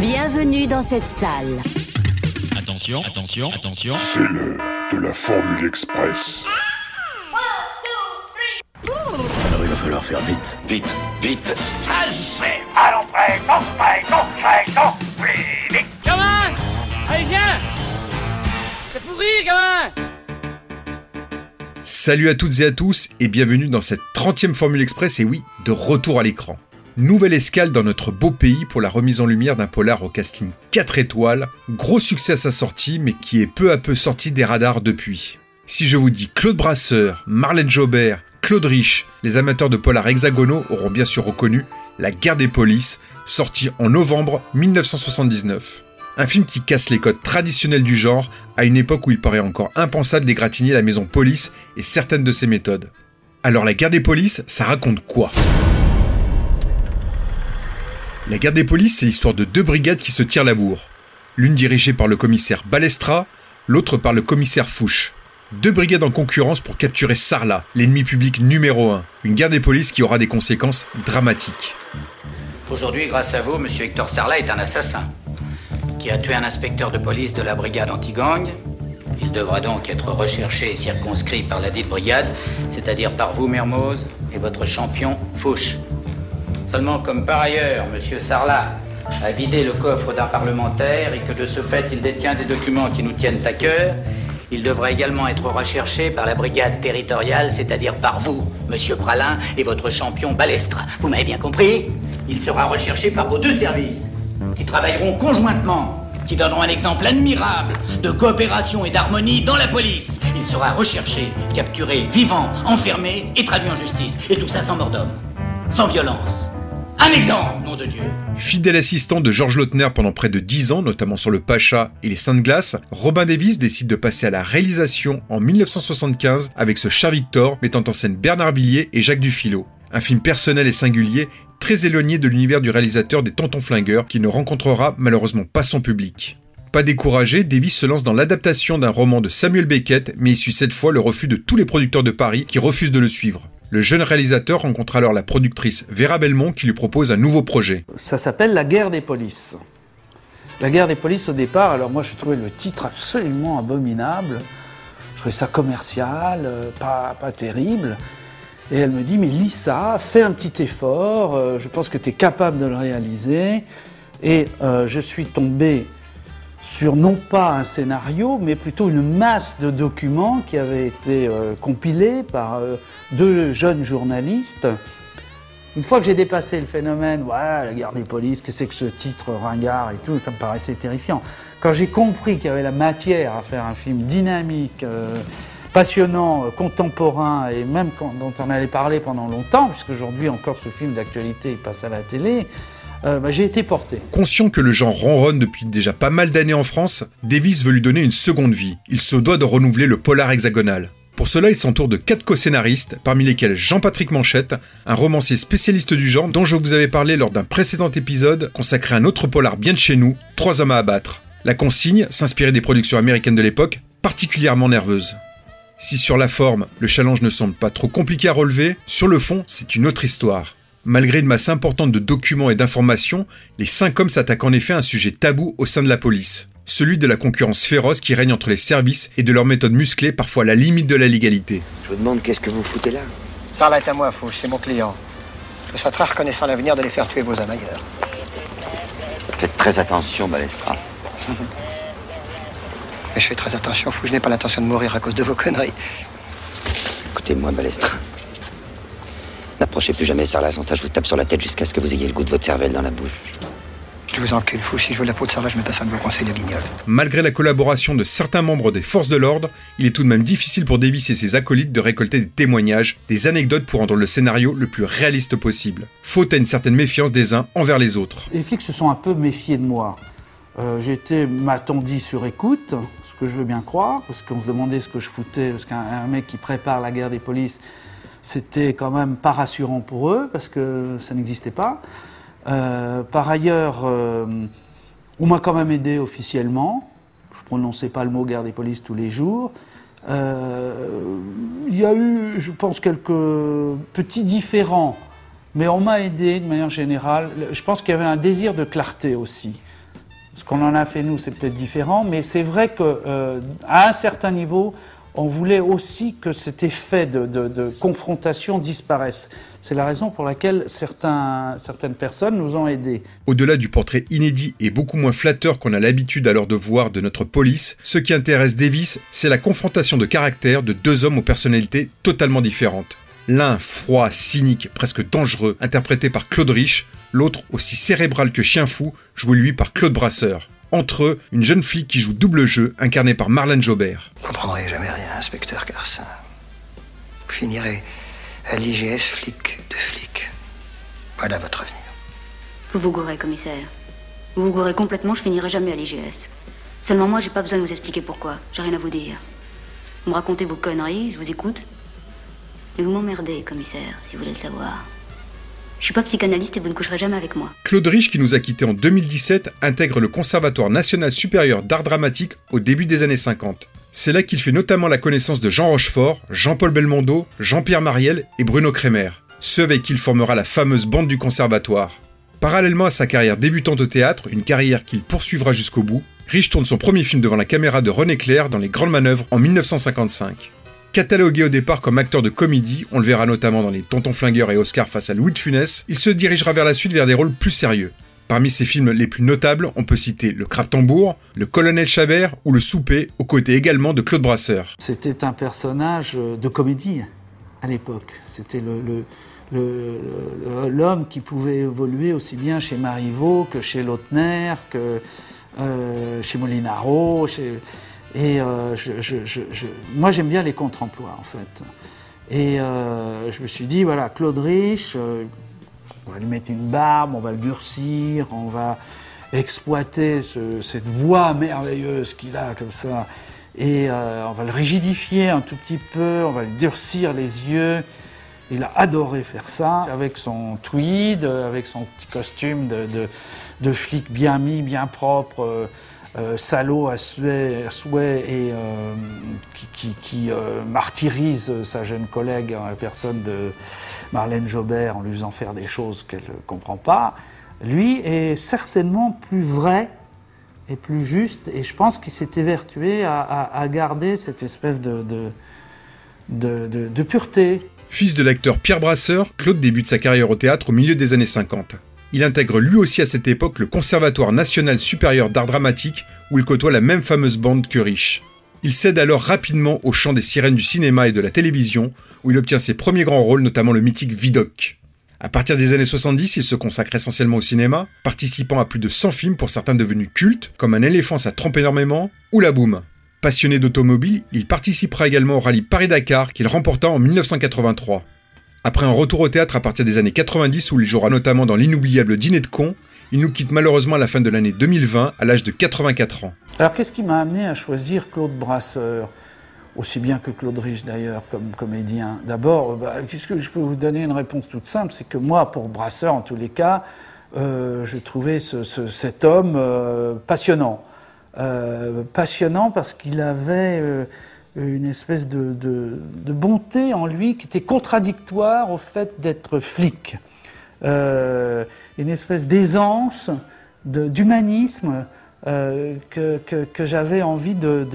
Bienvenue dans cette salle. Attention, attention, attention. C'est l'heure de la Formule Express. Alors il va falloir faire vite. Vite, vite. Ça c'est Allons prêt, non prêt, non prêt, non plus vite Gamin Allez viens C'est pourri gamin Salut à toutes et à tous et bienvenue dans cette 30e Formule Express et oui, de retour à l'écran. Nouvelle escale dans notre beau pays pour la remise en lumière d'un polar au casting 4 étoiles, gros succès à sa sortie mais qui est peu à peu sorti des radars depuis. Si je vous dis Claude Brasseur, Marlène Jobert, Claude Rich, les amateurs de polar hexagonaux auront bien sûr reconnu La guerre des polices, sorti en novembre 1979. Un film qui casse les codes traditionnels du genre à une époque où il paraît encore impensable d'égratigner la maison police et certaines de ses méthodes. Alors la guerre des polices, ça raconte quoi? La guerre des polices, c'est l'histoire de deux brigades qui se tirent la bourre. L'une dirigée par le commissaire Balestra, l'autre par le commissaire Fouche. Deux brigades en concurrence pour capturer Sarla, l'ennemi public numéro un. Une guerre des polices qui aura des conséquences dramatiques. Aujourd'hui, grâce à vous, Monsieur Hector Sarla est un assassin qui a tué un inspecteur de police de la brigade anti-gang. Il devra donc être recherché et circonscrit par la dite brigade, c'est-à-dire par vous, Mermoz, et votre champion, Fouche. Seulement, comme par ailleurs, Monsieur Sarlat a vidé le coffre d'un parlementaire et que de ce fait il détient des documents qui nous tiennent à cœur, il devra également être recherché par la brigade territoriale, c'est-à-dire par vous, Monsieur Pralin, et votre champion Balestre. Vous m'avez bien compris? Il sera recherché par vos deux services, qui travailleront conjointement, qui donneront un exemple admirable de coopération et d'harmonie dans la police. Il sera recherché, capturé, vivant, enfermé et traduit en justice. Et tout ça sans mort d'homme, sans violence. Un nom de Dieu. Fidèle assistant de Georges Lautner pendant près de 10 ans, notamment sur le Pacha et les Saintes Glaces, Robin Davis décide de passer à la réalisation en 1975 avec ce Char Victor mettant en scène Bernard Villiers et Jacques Dufilo. Un film personnel et singulier, très éloigné de l'univers du réalisateur des Tontons Flingueurs qui ne rencontrera malheureusement pas son public. Pas découragé, Davis se lance dans l'adaptation d'un roman de Samuel Beckett, mais il suit cette fois le refus de tous les producteurs de Paris qui refusent de le suivre. Le jeune réalisateur rencontre alors la productrice Vera Belmont qui lui propose un nouveau projet. Ça s'appelle La guerre des polices. La guerre des polices au départ, alors moi je trouvais le titre absolument abominable. Je trouvais ça commercial, euh, pas, pas terrible. Et elle me dit, mais lis ça, fais un petit effort, euh, je pense que tu es capable de le réaliser. Et euh, je suis tombé sur non pas un scénario, mais plutôt une masse de documents qui avaient été euh, compilés par euh, deux jeunes journalistes. Une fois que j'ai dépassé le phénomène, ouais, la guerre des polices, que c'est que ce titre ringard et tout, ça me paraissait terrifiant. Quand j'ai compris qu'il y avait la matière à faire un film dynamique, euh, passionnant, contemporain, et même quand- dont on allait parler pendant longtemps, puisqu'aujourd'hui encore ce film d'actualité passe à la télé, euh, bah, j'ai été porté. Conscient que le genre ronronne depuis déjà pas mal d'années en France, Davis veut lui donner une seconde vie. Il se doit de renouveler le polar hexagonal. Pour cela, il s'entoure de quatre co-scénaristes, parmi lesquels Jean-Patrick Manchette, un romancier spécialiste du genre dont je vous avais parlé lors d'un précédent épisode consacré à un autre polar bien de chez nous, Trois hommes à abattre. La consigne, s'inspirer des productions américaines de l'époque, particulièrement nerveuse. Si sur la forme, le challenge ne semble pas trop compliqué à relever, sur le fond, c'est une autre histoire. Malgré une masse importante de documents et d'informations, les cinq hommes s'attaquent en effet à un sujet tabou au sein de la police. Celui de la concurrence féroce qui règne entre les services et de leurs méthodes musclées parfois à la limite de la légalité. Je vous demande qu'est-ce que vous foutez là? Sarlat est à moi, Fouche, c'est mon client. Je serais très reconnaissant à l'avenir de les faire tuer vos amailleurs. Faites très attention, Balestra. Mais je fais très attention, Fouche, je n'ai pas l'intention de mourir à cause de vos conneries. Écoutez-moi, Balestra. N'approchez plus jamais Sarla, sans ça je vous tape sur la tête jusqu'à ce que vous ayez le goût de votre cervelle dans la bouche. Je vous encule, Fouche, si je veux la peau de Sarlat, je me passe un de vos conseils de guignol. Malgré la collaboration de certains membres des forces de l'ordre, il est tout de même difficile pour Davis et ses acolytes de récolter des témoignages, des anecdotes pour rendre le scénario le plus réaliste possible. Faute à une certaine méfiance des uns envers les autres. Les flics se sont un peu méfiés de moi. Euh, J'étais, m'a-t-on dit, sur écoute, ce que je veux bien croire, parce qu'on se demandait ce que je foutais, parce qu'un un mec qui prépare la guerre des polices, c'était quand même pas rassurant pour eux, parce que ça n'existait pas. Euh, par ailleurs, euh, on m'a quand même aidé officiellement. Je prononçais pas le mot guerre des polices tous les jours. Euh, Il y a eu, je pense, quelques petits différends, mais on m'a aidé de manière générale. Je pense qu'il y avait un désir de clarté aussi. Ce qu'on en a fait nous, c'est peut-être différent, mais c'est vrai qu'à un certain niveau, on voulait aussi que cet effet de, confrontation disparaisse. C'est la raison pour laquelle certaines personnes nous ont aidés. Au-delà du portrait inédit et beaucoup moins flatteur qu'on a l'habitude alors de voir de notre police, ce qui intéresse Davis, c'est la confrontation de caractère de deux hommes aux personnalités totalement différentes. L'un froid, cynique, presque dangereux, interprété par Claude Rich, l'autre aussi cérébral que chien fou, joué lui par Claude Brasseur. Entre eux, une jeune fille qui joue double jeu, incarnée par Marlène Jobert. Vous comprendrez jamais rien, inspecteur Carson. Vous finirez à l'IGS flic de flic. Voilà votre avenir. Vous vous gourrez, commissaire. Vous vous gourrez complètement, je finirai jamais à l'IGS. Seulement moi, j'ai pas besoin de vous expliquer pourquoi. J'ai rien à vous dire. Vous me racontez vos conneries, je vous écoute. Mais vous m'emmerdez, commissaire, si vous voulez le savoir. Je suis pas psychanalyste et vous ne coucherez jamais avec moi. Claude Rich, qui nous a quittés en 2017, intègre le Conservatoire national supérieur d'art dramatique au début des années 50. C'est là qu'il fait notamment la connaissance de Jean Rochefort, Jean-Paul Belmondo, Jean-Pierre Mariel et Bruno Kremer, ceux avec qui il formera la fameuse bande du Conservatoire. Parallèlement à sa carrière débutante au théâtre, une carrière qu'il poursuivra jusqu'au bout, Rich tourne son premier film devant la caméra de René Clair dans Les Grandes Manœuvres en 1955. Catalogué au départ comme acteur de comédie, on le verra notamment dans Les Tontons Flingueurs et Oscar face à Louis de Funès, il se dirigera vers la suite vers des rôles plus sérieux. Parmi ses films les plus notables, on peut citer Le Crabe Tambour, Le Colonel Chabert ou Le Souper, aux côtés également de Claude Brasseur. C'était un personnage euh, de comédie à l'époque. C'était l'homme qui pouvait évoluer aussi bien chez Marivaux que chez Lautner, que euh, chez Molinaro. Et euh, moi, j'aime bien les contre-emplois, en fait. Et euh, je me suis dit, voilà, Claude Rich, euh, on va lui mettre une barbe, on va le durcir, on va exploiter cette voix merveilleuse qu'il a comme ça. Et on va le rigidifier un tout petit peu, on va lui durcir les yeux. Il a adoré faire ça, avec son tweed, avec son petit costume de, flic bien mis, bien propre. Euh, salaud à souhait, et euh, qui, euh, martyrise sa jeune collègue la personne de Marlène Jobert en lui faisant faire des choses qu'elle ne comprend pas, lui est certainement plus vrai et plus juste, et je pense qu'il s'est évertué à, garder cette espèce de, de pureté. Fils de l'acteur Pierre Brasseur, Claude débute sa carrière au théâtre au milieu des années 50. Il intègre lui aussi à cette époque le Conservatoire national supérieur d'art dramatique où il côtoie la même fameuse bande que Rich. Il cède alors rapidement au chant des sirènes du cinéma et de la télévision où il obtient ses premiers grands rôles, notamment le mythique Vidocq. À partir des années 70, il se consacre essentiellement au cinéma, participant à plus de 100 films pour certains devenus cultes, comme Un éléphant ça trompe énormément ou La Boum. Passionné d'automobile, il participera également au rallye Paris-Dakar qu'il remporta en 1983. Après un retour au théâtre à partir des années 90 où il jouera notamment dans l'inoubliable Dîner de con, il nous quitte malheureusement à la fin de l'année 2020 à l'âge de 84 ans. Alors qu'est-ce qui m'a amené à choisir Claude Brasseur aussi bien que Claude Rich d'ailleurs comme comédien? D'abord, bah, ce que je peux vous donner une réponse toute simple, c'est que moi, pour Brasseur, en tous les cas, euh, je trouvais cet homme euh, passionnant. Euh, passionnant parce qu'il avait une espèce de, bonté en lui qui était contradictoire au fait d'être flic. Euh, une espèce d'aisance, d'humanisme euh, que, j'avais envie de,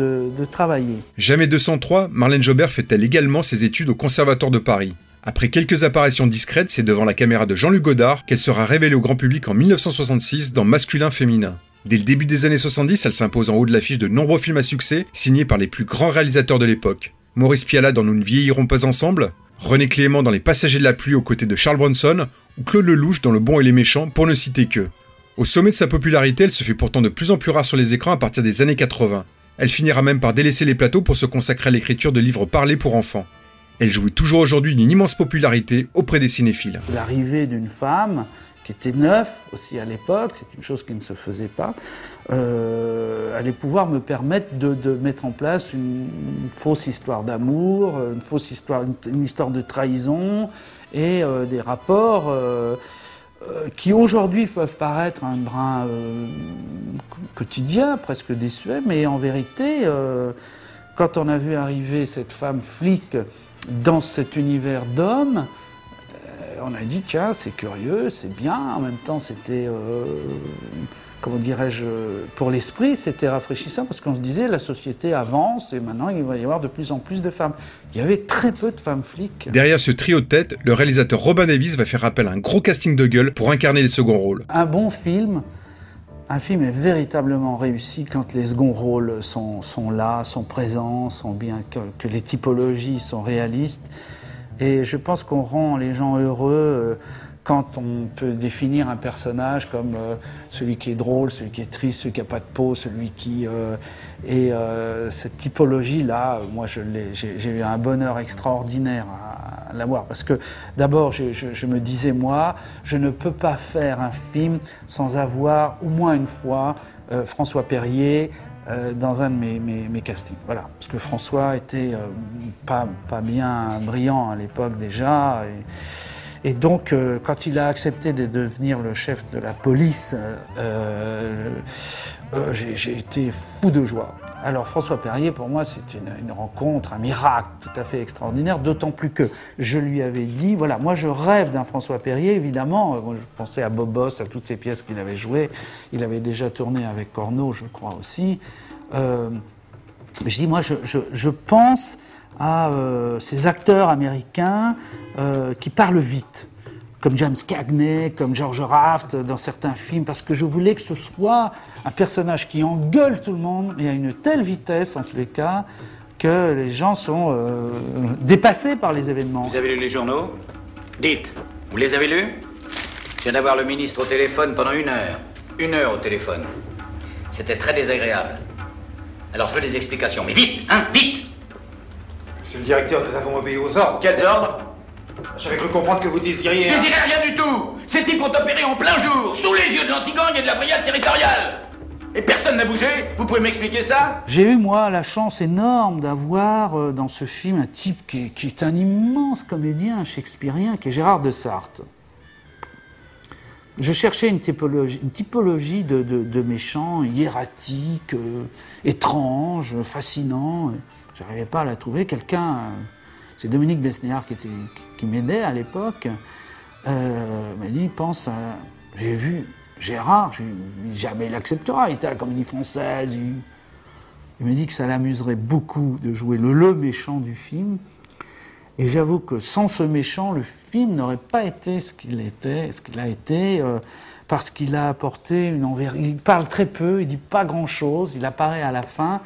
travailler. Jamais 203, Marlène Jobert fait-elle également ses études au Conservatoire de Paris. Après quelques apparitions discrètes, c'est devant la caméra de Jean-Luc Godard qu'elle sera révélée au grand public en 1966 dans Masculin Féminin. Dès le début des années 70, elle s'impose en haut de l'affiche de nombreux films à succès, signés par les plus grands réalisateurs de l'époque. Maurice Pialat dans Nous ne vieillirons pas ensemble, René Clément dans Les Passagers de la pluie aux côtés de Charles Bronson, ou Claude Lelouch dans Le bon et les méchants, pour ne citer que. Au sommet de sa popularité, elle se fait pourtant de plus en plus rare sur les écrans à partir des années 80. Elle finira même par délaisser les plateaux pour se consacrer à l'écriture de livres parlés pour enfants. Elle jouit toujours aujourd'hui d'une immense popularité auprès des cinéphiles. L'arrivée d'une femme qui était neuf aussi à l'époque, c'est une chose qui ne se faisait pas, euh, allait pouvoir me permettre de, mettre en place une, fausse histoire d'amour, une fausse histoire, une, histoire de trahison et euh, des rapports euh, qui aujourd'hui peuvent paraître un brin quotidien, presque désuet, mais en vérité, quand on a vu arriver cette femme flic dans cet univers d'hommes, on a dit tiens c'est curieux, c'est bien, en même temps c'était euh, comment dirais-je, pour l'esprit, c'était rafraîchissant parce qu'on se disait la société avance et maintenant il va y avoir de plus en plus de femmes. Il y avait très peu de femmes flics. Derrière ce trio de tête, le réalisateur Robin Davis va faire appel à un gros casting de gueule pour incarner les seconds rôles. Un bon film, un film est véritablement réussi quand les seconds rôles sont, sont là, sont présents, sont bien, que, que les typologies sont réalistes. Et je pense qu'on rend les gens heureux. euh, quand on peut définir un personnage comme euh, celui qui est drôle, celui qui est triste, celui qui n'a pas de peau, celui qui... euh, et cette typologie-là, moi, j'ai eu un bonheur extraordinaire à, l'avoir. Parce que d'abord, je, me disais, moi, je ne peux pas faire un film sans avoir au moins une fois François Perrier euh, dans un de mes, mes- mes castings. Voilà. Parce que François était euh, pas, pas bien brillant à l'époque déjà. Et, donc, euh, quand il a accepté de devenir le chef de la police, euh, euh, j'ai été fou de joie. Alors, François Perrier, pour moi, c'était une, rencontre, un miracle tout à fait extraordinaire, d'autant plus que je lui avais dit, voilà, moi je rêve d'un François Perrier, évidemment. Euh, je pensais à Bobos, à toutes ces pièces qu'il avait jouées. Il avait déjà tourné avec Corneau, je crois aussi. Euh, je dis, moi, je, pense à euh, ces acteurs américains qui parlent vite, comme James Cagney, comme George Raft dans certains films, parce que je voulais que ce soit un personnage qui engueule tout le monde, et à une telle vitesse, en tous les cas, que les gens sont euh, dépassés par les événements. Vous avez lu les journaux? Dites, vous les avez lus? Je viens d'avoir le ministre au téléphone pendant une heure. Une heure au téléphone. C'était très désagréable. Alors je veux des explications, mais vite, hein, vite Monsieur le directeur, nous avons obéi aux ordres. Quels ordres? J'avais cru comprendre que vous désiriez. Je désirais rien du tout Ces types ont opéré en plein jour, sous les yeux de l'Antigang et de la brigade territoriale Et personne n'a bougé Vous pouvez m'expliquer ça? J'ai eu, moi, la chance énorme d'avoir euh, dans ce film un type qui est, qui est un immense comédien shakespearien, qui est Gérard de Sarthe. Je cherchais une typologie, une typologie de, de, de méchants hiératiques, euh, étranges, fascinants. Je n'arrivais pas à la trouver. Quelqu'un, euh, c'est Dominique Besnéard qui, était- qui m'aidait à l'époque, euh, m'a dit pense à. J'ai vu Gérard, je jamais il acceptera, il était à la comédie française. Il, me dit que ça l'amuserait beaucoup de jouer le, le méchant du film. Et j'avoue que sans ce méchant, le film n'aurait pas été ce qu'il était, ce qu'il a été, euh, parce qu'il a apporté une envers. Il parle très peu, il dit pas grand-chose, il apparaît à la fin,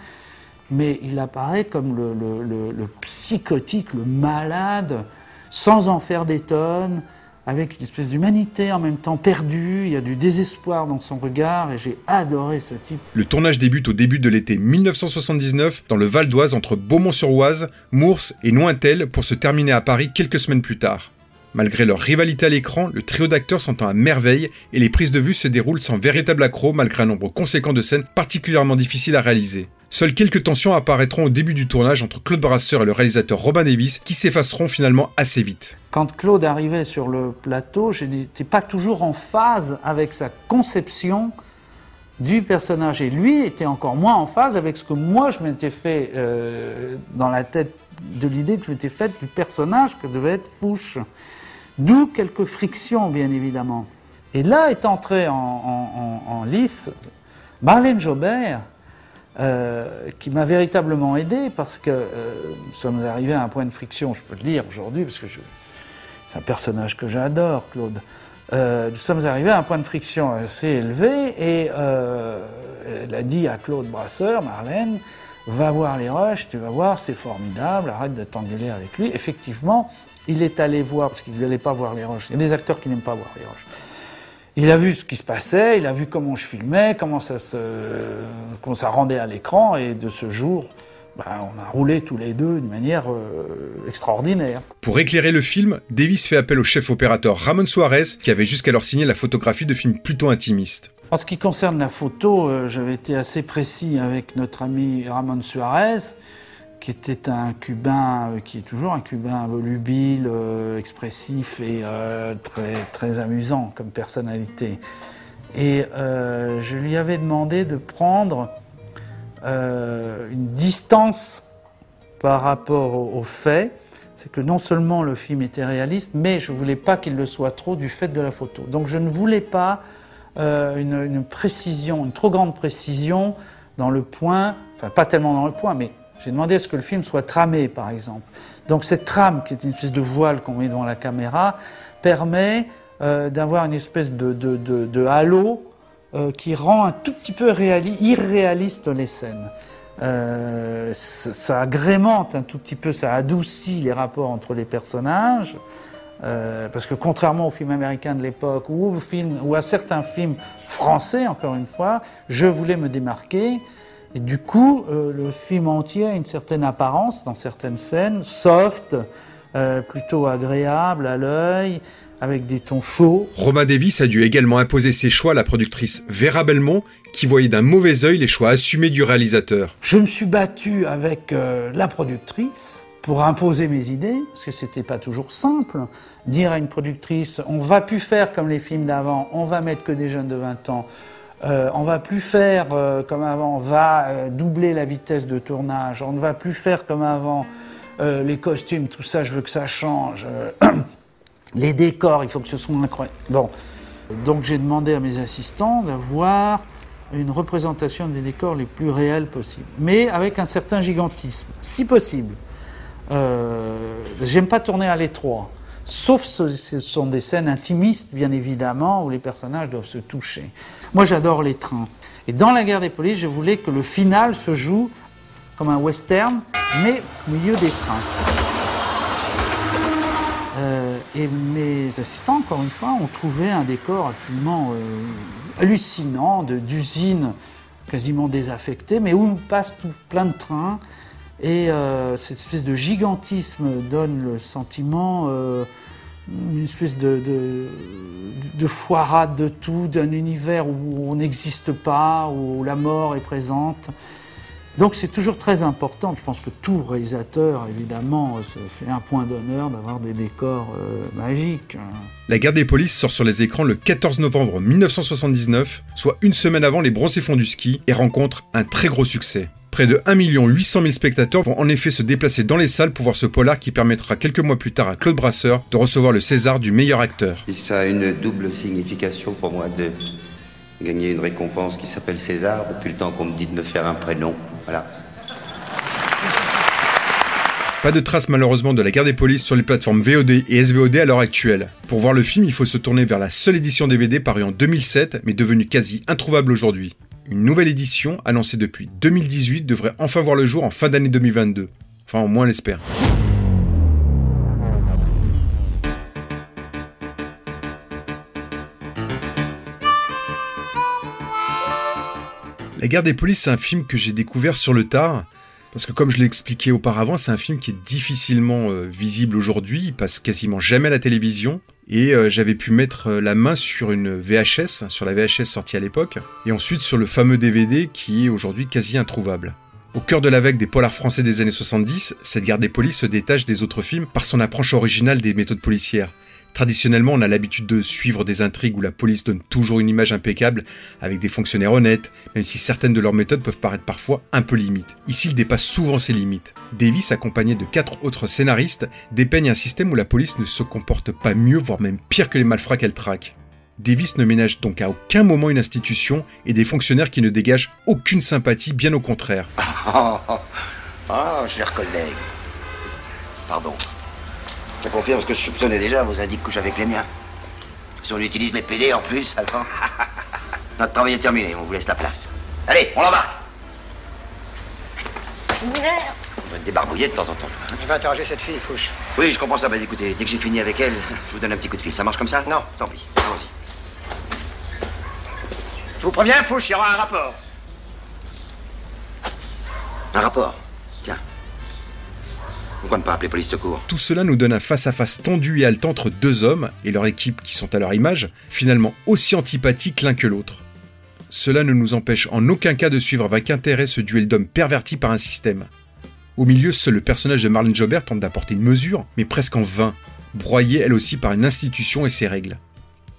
mais il apparaît comme le psychotique, le malade, sans en faire des tonnes, avec une espèce d'humanité en même temps perdue. Il y a du désespoir dans son regard, et j'ai adoré ce type. Le tournage débute au début de l'été 1979 dans le Val d'Oise entre Beaumont-sur-Oise, Mours et Nointel pour se terminer à Paris quelques semaines plus tard. Malgré leur rivalité à l'écran, le trio d'acteurs s'entend à merveille et les prises de vue se déroulent sans véritable accroc malgré un nombre conséquent de scènes particulièrement difficiles à réaliser. Seules quelques tensions apparaîtront au début du tournage entre Claude Brasseur et le réalisateur Robin Davis qui s'effaceront finalement assez vite. Quand Claude arrivait sur le plateau, je n'étais pas toujours en phase avec sa conception du personnage. Et lui était encore moins en phase avec ce que moi je m'étais fait euh, dans la tête de l'idée que je m'étais faite du personnage que devait être Fouche. D'où quelques frictions, bien évidemment. Et là est entrée en, lice Marlène Jobert, euh, qui m'a véritablement aidé parce que euh, nous sommes arrivés à un point de friction, je peux le dire aujourd'hui, parce que c'est un personnage que j'adore, Claude. Euh, nous sommes arrivés à un point de friction assez élevé et elle a dit à Claude Brasseur, Marlène, va voir les rushs, tu vas voir, c'est formidable, arrête de t'engueuler avec lui. Effectivement, il est allé voir, parce qu'il ne allait pas voir les rushs. Il y a des acteurs qui n'aiment pas voir les rushs. Il a vu ce qui se passait, il a vu comment je filmais, comment ça, se, comment ça rendait à l'écran, et de ce jour, ben, on a roulé tous les deux d'une manière euh, extraordinaire. Pour éclairer le film, Davis fait appel au chef opérateur Ramon Suarez qui avait jusqu'alors signé la photographie de films plutôt intimistes. En ce qui concerne la photo, euh, j'avais été assez précis avec notre ami Ramon Suarez, qui était un Cubain, euh, qui est toujours un Cubain volubile, euh, expressif et euh, très, très amusant comme personnalité. Et je lui avais demandé de prendre une distance par rapport aux, aux faits. C'est que non seulement le film était réaliste, mais je ne voulais pas qu'il le soit trop du fait de la photo. Donc je ne voulais pas une précision, une trop grande précision dans le point, enfin pas tellement dans le point, mais j'ai demandé à ce que le film soit tramé, par exemple. Donc cette trame, qui est une espèce de voile qu'on met devant la caméra, permet euh, d'avoir une espèce de, halo euh, qui rend un tout petit peu réali- irréaliste les scènes. Euh, ça, agrémente un tout petit peu, ça adoucit les rapports entre les personnages. Parce que contrairement aux films américains de l'époque ou, aux films, ou à certains films français, encore une fois, je voulais me démarquer. Et du coup, euh, le film entier a une certaine apparence dans certaines scènes, soft, euh, plutôt agréable à l'œil, avec des tons chauds. Roma Davis a dû également imposer ses choix à la productrice Vera Belmont, qui voyait d'un mauvais œil les choix assumés du réalisateur. Je me suis battu avec euh, la productrice pour imposer mes idées, parce que c'était pas toujours simple. Dire à une productrice, on va plus faire comme les films d'avant, on va mettre que des jeunes de 20 ans. Euh, on va plus faire euh, comme avant, on va euh, doubler la vitesse de tournage. On ne va plus faire comme avant euh, les costumes, tout ça, je veux que ça change. Les décors, il faut que ce soit incroyable. Bon, donc j'ai demandé à mes assistants d'avoir une représentation des décors les plus réels possibles, mais avec un certain gigantisme, si possible. J'aime pas tourner à l'étroit, sauf ce, ce sont des scènes intimistes, bien évidemment, où les personnages doivent se toucher. Moi, j'adore les trains. Et dans la guerre des polices, je voulais que le final se joue comme un western, mais au milieu des trains. Euh, et mes assistants, encore une fois, ont trouvé un décor absolument euh, hallucinant, de- d'usine quasiment désaffectée, mais où passe tout plein de trains. Et euh, cette espèce de gigantisme donne le sentiment, euh, une espèce de, de, de foirade de tout, d'un univers où on n'existe pas, où la mort est présente. Donc c'est toujours très important. Je pense que tout réalisateur, évidemment, se fait un point d'honneur d'avoir des décors euh, magiques. La guerre des polices sort sur les écrans le 14 novembre 1979, soit une semaine avant les bronzés fonds du ski, et rencontre un très gros succès. Près de 1 800 000 spectateurs vont en effet se déplacer dans les salles pour voir ce polar qui permettra quelques mois plus tard à Claude Brasseur de recevoir le César du meilleur acteur. Ça a une double signification pour moi de gagner une récompense qui s'appelle César depuis le temps qu'on me dit de me faire un prénom. Voilà. Pas de traces malheureusement de la guerre des polices sur les plateformes VOD et SVOD à l'heure actuelle. Pour voir le film, il faut se tourner vers la seule édition DVD parue en 2007, mais devenue quasi introuvable aujourd'hui. Une nouvelle édition, annoncée depuis 2018, devrait enfin voir le jour en fin d'année 2022. Enfin, au moins l'espère. La guerre des polices, c'est un film que j'ai découvert sur le tard. Parce que comme je l'ai expliqué auparavant, c'est un film qui est difficilement euh, visible aujourd'hui, il passe quasiment jamais à la télévision, et euh, j'avais pu mettre euh, la main sur une VHS, sur la VHS sortie à l'époque, et ensuite sur le fameux DVD qui est aujourd'hui quasi introuvable. Au cœur de la vague des polars français des années 70, cette guerre des polices se détache des autres films par son approche originale des méthodes policières. Traditionnellement, on a l'habitude de suivre des intrigues où la police donne toujours une image impeccable, avec des fonctionnaires honnêtes, même si certaines de leurs méthodes peuvent paraître parfois un peu limites. Ici, il dépasse souvent ses limites. Davis, accompagné de quatre autres scénaristes, dépeigne un système où la police ne se comporte pas mieux, voire même pire que les malfrats qu'elle traque. Davis ne ménage donc à aucun moment une institution et des fonctionnaires qui ne dégagent aucune sympathie, bien au contraire. Oh, oh, oh, cher collègue. Pardon. Ça confirme ce que je soupçonnais déjà, vos indices couchent avec les miens. Si on utilise les PD en plus, alors. Notre travail est terminé, on vous laisse la place. Allez, on l'embarque On va te débarbouiller de temps en temps. Je vais interroger cette fille, Fouche. Oui, je comprends ça, mais écoutez, dès que j'ai fini avec elle, je vous donne un petit coup de fil. Ça marche comme ça? Non. Tant pis, allons-y. Je vous préviens, Fouche, il y aura un rapport. Un rapport? Pourquoi ne pas appeler police secours? Tout cela nous donne un face-à-face tendu et haletant entre deux hommes et leur équipe qui sont à leur image, finalement aussi antipathiques l'un que l'autre. Cela ne nous empêche en aucun cas de suivre avec intérêt ce duel d'hommes pervertis par un système. Au milieu, seul le personnage de Marlene Jobert tente d'apporter une mesure, mais presque en vain, broyée elle aussi par une institution et ses règles.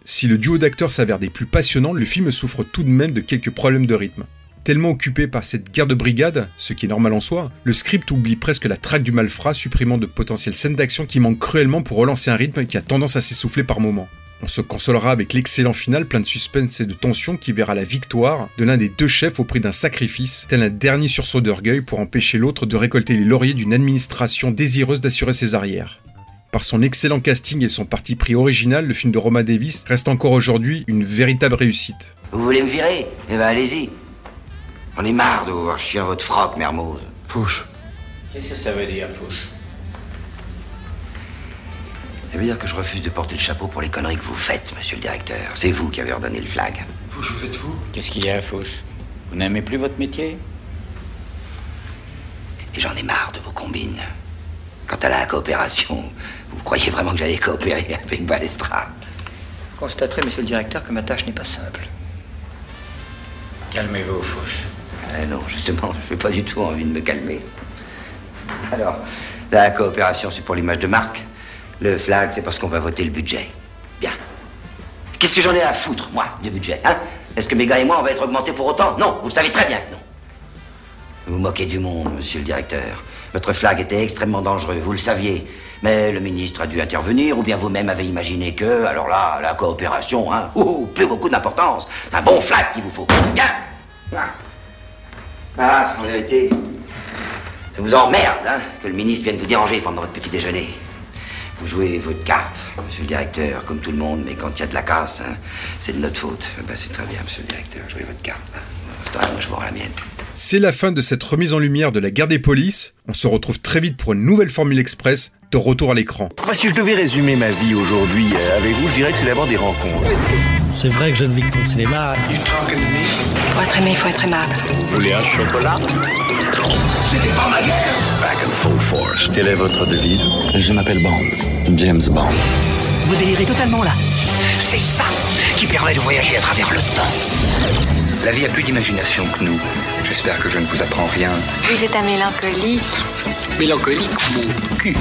Si le duo d'acteurs s'avère des plus passionnants, le film souffre tout de même de quelques problèmes de rythme. Tellement occupé par cette guerre de brigade, ce qui est normal en soi, le script oublie presque la traque du malfrat, supprimant de potentielles scènes d'action qui manquent cruellement pour relancer un rythme qui a tendance à s'essouffler par moments. On se consolera avec l'excellent final plein de suspense et de tension qui verra la victoire de l'un des deux chefs au prix d'un sacrifice, tel un dernier sursaut d'orgueil pour empêcher l'autre de récolter les lauriers d'une administration désireuse d'assurer ses arrières. Par son excellent casting et son parti pris original, le film de Roma Davis reste encore aujourd'hui une véritable réussite. Vous voulez me virer? Eh ben allez-y. J'en ai marre de vous voir chier dans votre froc, Mermoz. Fouche. Qu'est-ce que ça veut dire, Fouche? Ça veut dire que je refuse de porter le chapeau pour les conneries que vous faites, monsieur le directeur. C'est vous qui avez ordonné le flag. Fouche, vous êtes fou? Qu'est-ce qu'il y a, Fouche? Vous n'aimez plus votre métier? Et j'en ai marre de vos combines. Quant à la coopération, vous croyez vraiment que j'allais coopérer avec Balestra? Constaterez, monsieur le directeur, que ma tâche n'est pas simple. Calmez-vous, Fouche. Eh non, justement, je n'ai pas du tout envie de me calmer. Alors, la coopération, c'est pour l'image de marque. Le flag, c'est parce qu'on va voter le budget. Bien. Qu'est-ce que j'en ai à foutre, moi, du budget, hein? Est-ce que mes gars et moi, on va être augmentés pour autant? Non, vous savez très bien que non. Vous moquez du monde, monsieur le directeur. Votre flag était extrêmement dangereux, vous le saviez. Mais le ministre a dû intervenir, ou bien vous-même avez imaginé que, alors là, la coopération, hein, ouh, plus beaucoup d'importance. C'est un bon flag qu'il vous faut. Bien Ah, Ah, en vérité, ça vous emmerde, hein, que le ministre vienne vous déranger pendant votre petit déjeuner. Vous jouez votre carte, monsieur le directeur, comme tout le monde, mais quand il y a de la casse, hein, c'est de notre faute. Ben, c'est très bien, monsieur le directeur, jouez votre carte. moi je vois la mienne. C'est la fin de cette remise en lumière de la guerre des polices. On se retrouve très vite pour une nouvelle Formule Express de retour à l'écran. Moi, si je devais résumer ma vie aujourd'hui euh, avec vous, je dirais que c'est d'abord des rencontres. C'est vrai que je ne vis que pour le cinéma. Pour être aimé, il faut être aimable. Vous voulez un chocolat? C'était pas ma guerre Back and full force. Quelle est votre devise? Je m'appelle Bond. James Bond. Vous délirez totalement là. C'est ça qui permet de voyager à travers le temps. La vie a plus d'imagination que nous. J'espère que je ne vous apprends rien. Vous êtes un mélancolique. Mélancolique, mon cul.